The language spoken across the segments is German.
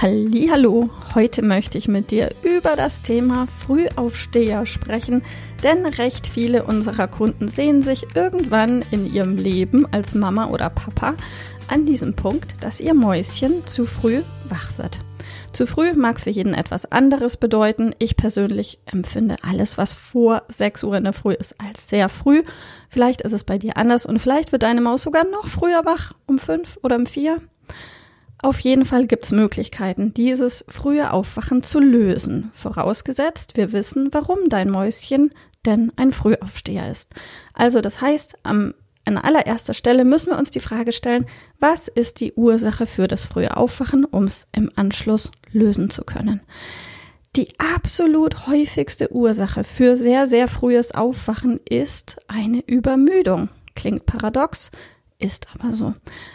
Hallo, heute möchte ich mit dir über das Thema Frühaufsteher sprechen, denn recht viele unserer Kunden sehen sich irgendwann in ihrem Leben als Mama oder Papa an diesem Punkt, dass ihr Mäuschen zu früh wach wird. Zu früh mag für jeden etwas anderes bedeuten. Ich persönlich empfinde alles, was vor 6 Uhr in der Früh ist, als sehr früh. Vielleicht ist es bei dir anders und vielleicht wird deine Maus sogar noch früher wach, um 5 oder um 4. Auf jeden Fall gibt es Möglichkeiten, dieses frühe Aufwachen zu lösen, vorausgesetzt wir wissen, warum dein Mäuschen denn ein Frühaufsteher ist. Also das heißt, am, an allererster Stelle müssen wir uns die Frage stellen, was ist die Ursache für das frühe Aufwachen, um es im Anschluss lösen zu können. Die absolut häufigste Ursache für sehr, sehr frühes Aufwachen ist eine Übermüdung. Klingt paradox, ist aber so.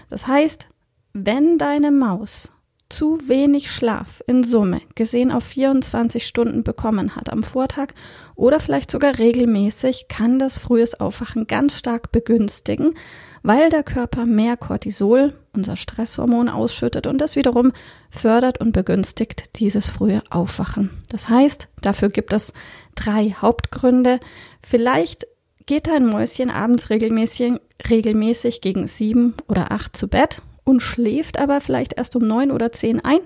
Das heißt, wenn deine Maus zu wenig Schlaf in Summe gesehen auf 24 Stunden bekommen hat am Vortag oder vielleicht sogar regelmäßig, kann das frühes Aufwachen ganz stark begünstigen, weil der Körper mehr Cortisol, unser Stresshormon, ausschüttet und das wiederum fördert und begünstigt dieses frühe Aufwachen. Das heißt, dafür gibt es drei Hauptgründe. Vielleicht geht dein Mäuschen abends regelmäßig, regelmäßig gegen sieben oder acht zu Bett und schläft aber vielleicht erst um neun oder zehn ein.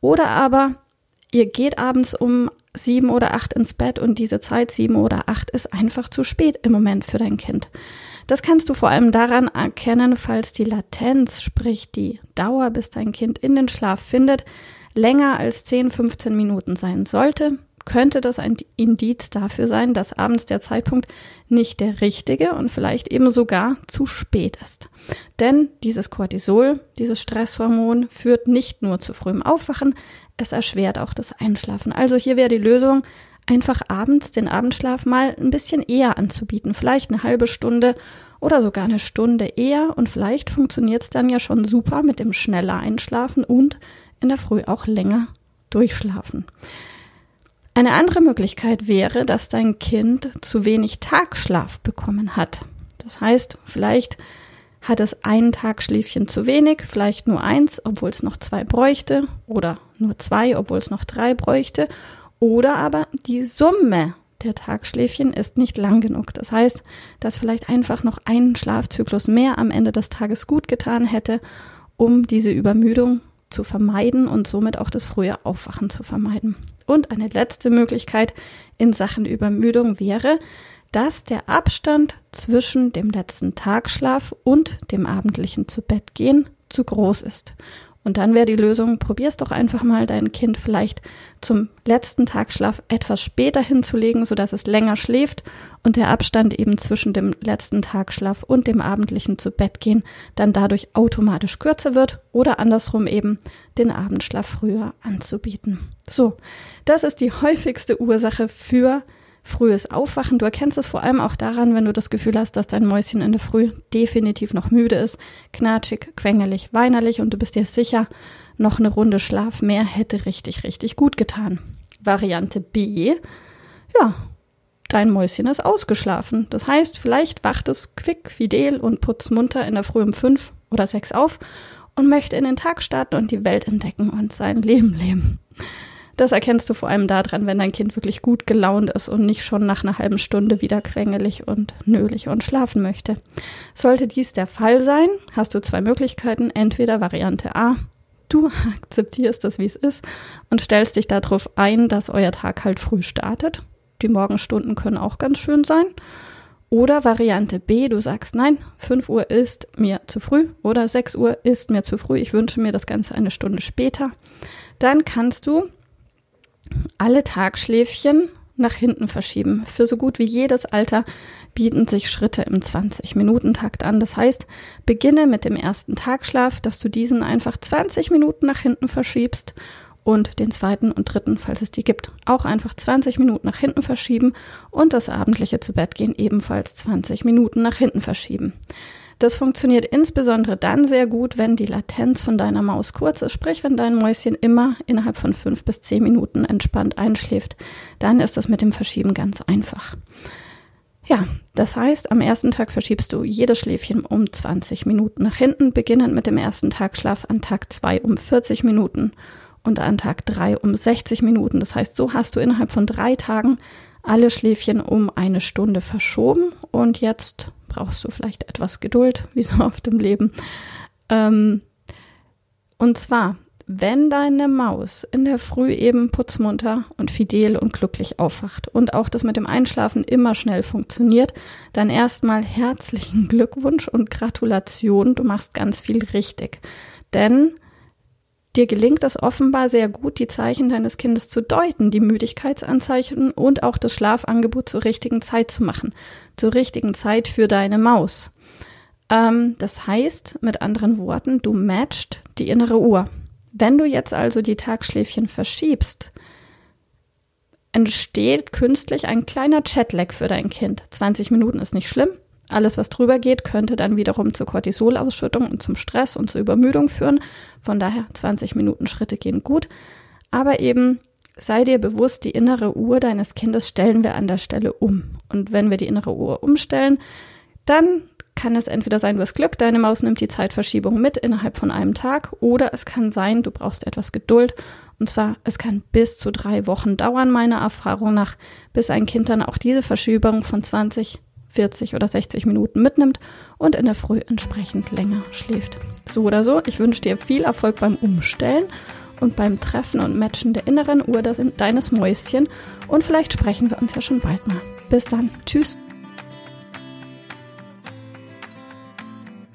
Oder aber ihr geht abends um sieben oder acht ins Bett und diese Zeit sieben oder acht ist einfach zu spät im Moment für dein Kind. Das kannst du vor allem daran erkennen, falls die Latenz, sprich die Dauer, bis dein Kind in den Schlaf findet, länger als 10, 15 Minuten sein sollte, könnte das ein Indiz dafür sein, dass abends der Zeitpunkt nicht der richtige und vielleicht eben sogar zu spät ist. Denn dieses Cortisol, dieses Stresshormon, führt nicht nur zu frühem Aufwachen, es erschwert auch das Einschlafen. Also hier wäre die Lösung, einfach abends den Abendschlaf mal ein bisschen eher anzubieten, vielleicht eine halbe Stunde oder sogar eine Stunde eher und vielleicht funktioniert es dann ja schon super mit dem schneller Einschlafen und in der Früh auch länger durchschlafen. Eine andere Möglichkeit wäre, dass dein Kind zu wenig Tagschlaf bekommen hat. Das heißt, vielleicht hat es einen Tagschläfchen zu wenig, vielleicht nur eins, obwohl es noch zwei bräuchte, oder nur zwei, obwohl es noch drei bräuchte, oder aber die Summe der Tagschläfchen ist nicht lang genug. Das heißt, dass vielleicht einfach noch ein Schlafzyklus mehr am Ende des Tages gut getan hätte, um diese Übermüdung zu vermeiden und somit auch das frühe Aufwachen zu vermeiden. Und eine letzte Möglichkeit in Sachen Übermüdung wäre, dass der Abstand zwischen dem letzten Tagschlaf und dem abendlichen Zubettgehen zu groß ist und dann wäre die Lösung, probier's doch einfach mal, dein Kind vielleicht zum letzten Tagschlaf etwas später hinzulegen, sodass es länger schläft und der Abstand eben zwischen dem letzten Tagschlaf und dem abendlichen zu Bett gehen dann dadurch automatisch kürzer wird oder andersrum eben den Abendschlaf früher anzubieten. So, das ist die häufigste Ursache für frühes Aufwachen. Du erkennst es vor allem auch daran, wenn du das Gefühl hast, dass dein Mäuschen in der Früh definitiv noch müde ist, knatschig, quengelig, weinerlich und du bist dir sicher, noch eine Runde Schlaf mehr hätte richtig, richtig gut getan. Variante B, ja, dein Mäuschen ist ausgeschlafen. Das heißt, vielleicht wacht es quick, fidel und putzmunter in der Früh um fünf oder sechs auf und möchte in den Tag starten und die Welt entdecken und sein Leben leben. Das erkennst du vor allem daran, wenn dein Kind wirklich gut gelaunt ist und nicht schon nach einer halben Stunde wieder quengelig und nölig und schlafen möchte. Sollte dies der Fall sein, hast du zwei Möglichkeiten. Entweder Variante A, du akzeptierst das, wie es ist und stellst dich darauf ein, dass euer Tag halt früh startet. Die Morgenstunden können auch ganz schön sein. Oder Variante B, du sagst, nein, 5 Uhr ist mir zu früh oder 6 Uhr ist mir zu früh, ich wünsche mir das Ganze eine Stunde später. Dann kannst du alle Tagschläfchen nach hinten verschieben. Für so gut wie jedes Alter bieten sich Schritte im 20-Minuten-Takt an. Das heißt, beginne mit dem ersten Tagschlaf, dass du diesen einfach 20 Minuten nach hinten verschiebst und den zweiten und dritten, falls es die gibt, auch einfach 20 Minuten nach hinten verschieben und das abendliche zu Bett gehen ebenfalls 20 Minuten nach hinten verschieben. Das funktioniert insbesondere dann sehr gut, wenn die Latenz von deiner Maus kurz ist, sprich wenn dein Mäuschen immer innerhalb von fünf bis zehn Minuten entspannt einschläft. Dann ist das mit dem Verschieben ganz einfach. Ja, das heißt, am ersten Tag verschiebst du jedes Schläfchen um 20 Minuten nach hinten, beginnend mit dem ersten Tagschlaf an Tag zwei um 40 Minuten und an Tag drei um 60 Minuten. Das heißt, so hast du innerhalb von drei Tagen alle Schläfchen um eine Stunde verschoben und jetzt brauchst du vielleicht etwas Geduld, wie so oft im Leben. Ähm, und zwar, wenn deine Maus in der Früh eben putzmunter und fidel und glücklich aufwacht und auch das mit dem Einschlafen immer schnell funktioniert, dann erstmal herzlichen Glückwunsch und Gratulation. Du machst ganz viel richtig. Denn Dir gelingt es offenbar sehr gut, die Zeichen deines Kindes zu deuten, die Müdigkeitsanzeichen und auch das Schlafangebot zur richtigen Zeit zu machen. Zur richtigen Zeit für deine Maus. Ähm, das heißt, mit anderen Worten, du matcht die innere Uhr. Wenn du jetzt also die Tagschläfchen verschiebst, entsteht künstlich ein kleiner Chatlag für dein Kind. 20 Minuten ist nicht schlimm. Alles, was drüber geht, könnte dann wiederum zur Cortisolausschüttung und zum Stress und zur Übermüdung führen. Von daher 20 Minuten Schritte gehen gut. Aber eben sei dir bewusst, die innere Uhr deines Kindes stellen wir an der Stelle um. Und wenn wir die innere Uhr umstellen, dann kann es entweder sein, du hast Glück, deine Maus nimmt die Zeitverschiebung mit innerhalb von einem Tag, oder es kann sein, du brauchst etwas Geduld. Und zwar, es kann bis zu drei Wochen dauern, meiner Erfahrung nach, bis ein Kind dann auch diese Verschiebung von 20 40 oder 60 Minuten mitnimmt und in der Früh entsprechend länger schläft. So oder so, ich wünsche dir viel Erfolg beim Umstellen und beim Treffen und Matchen der inneren Uhr deines Mäuschen und vielleicht sprechen wir uns ja schon bald mal. Bis dann. Tschüss.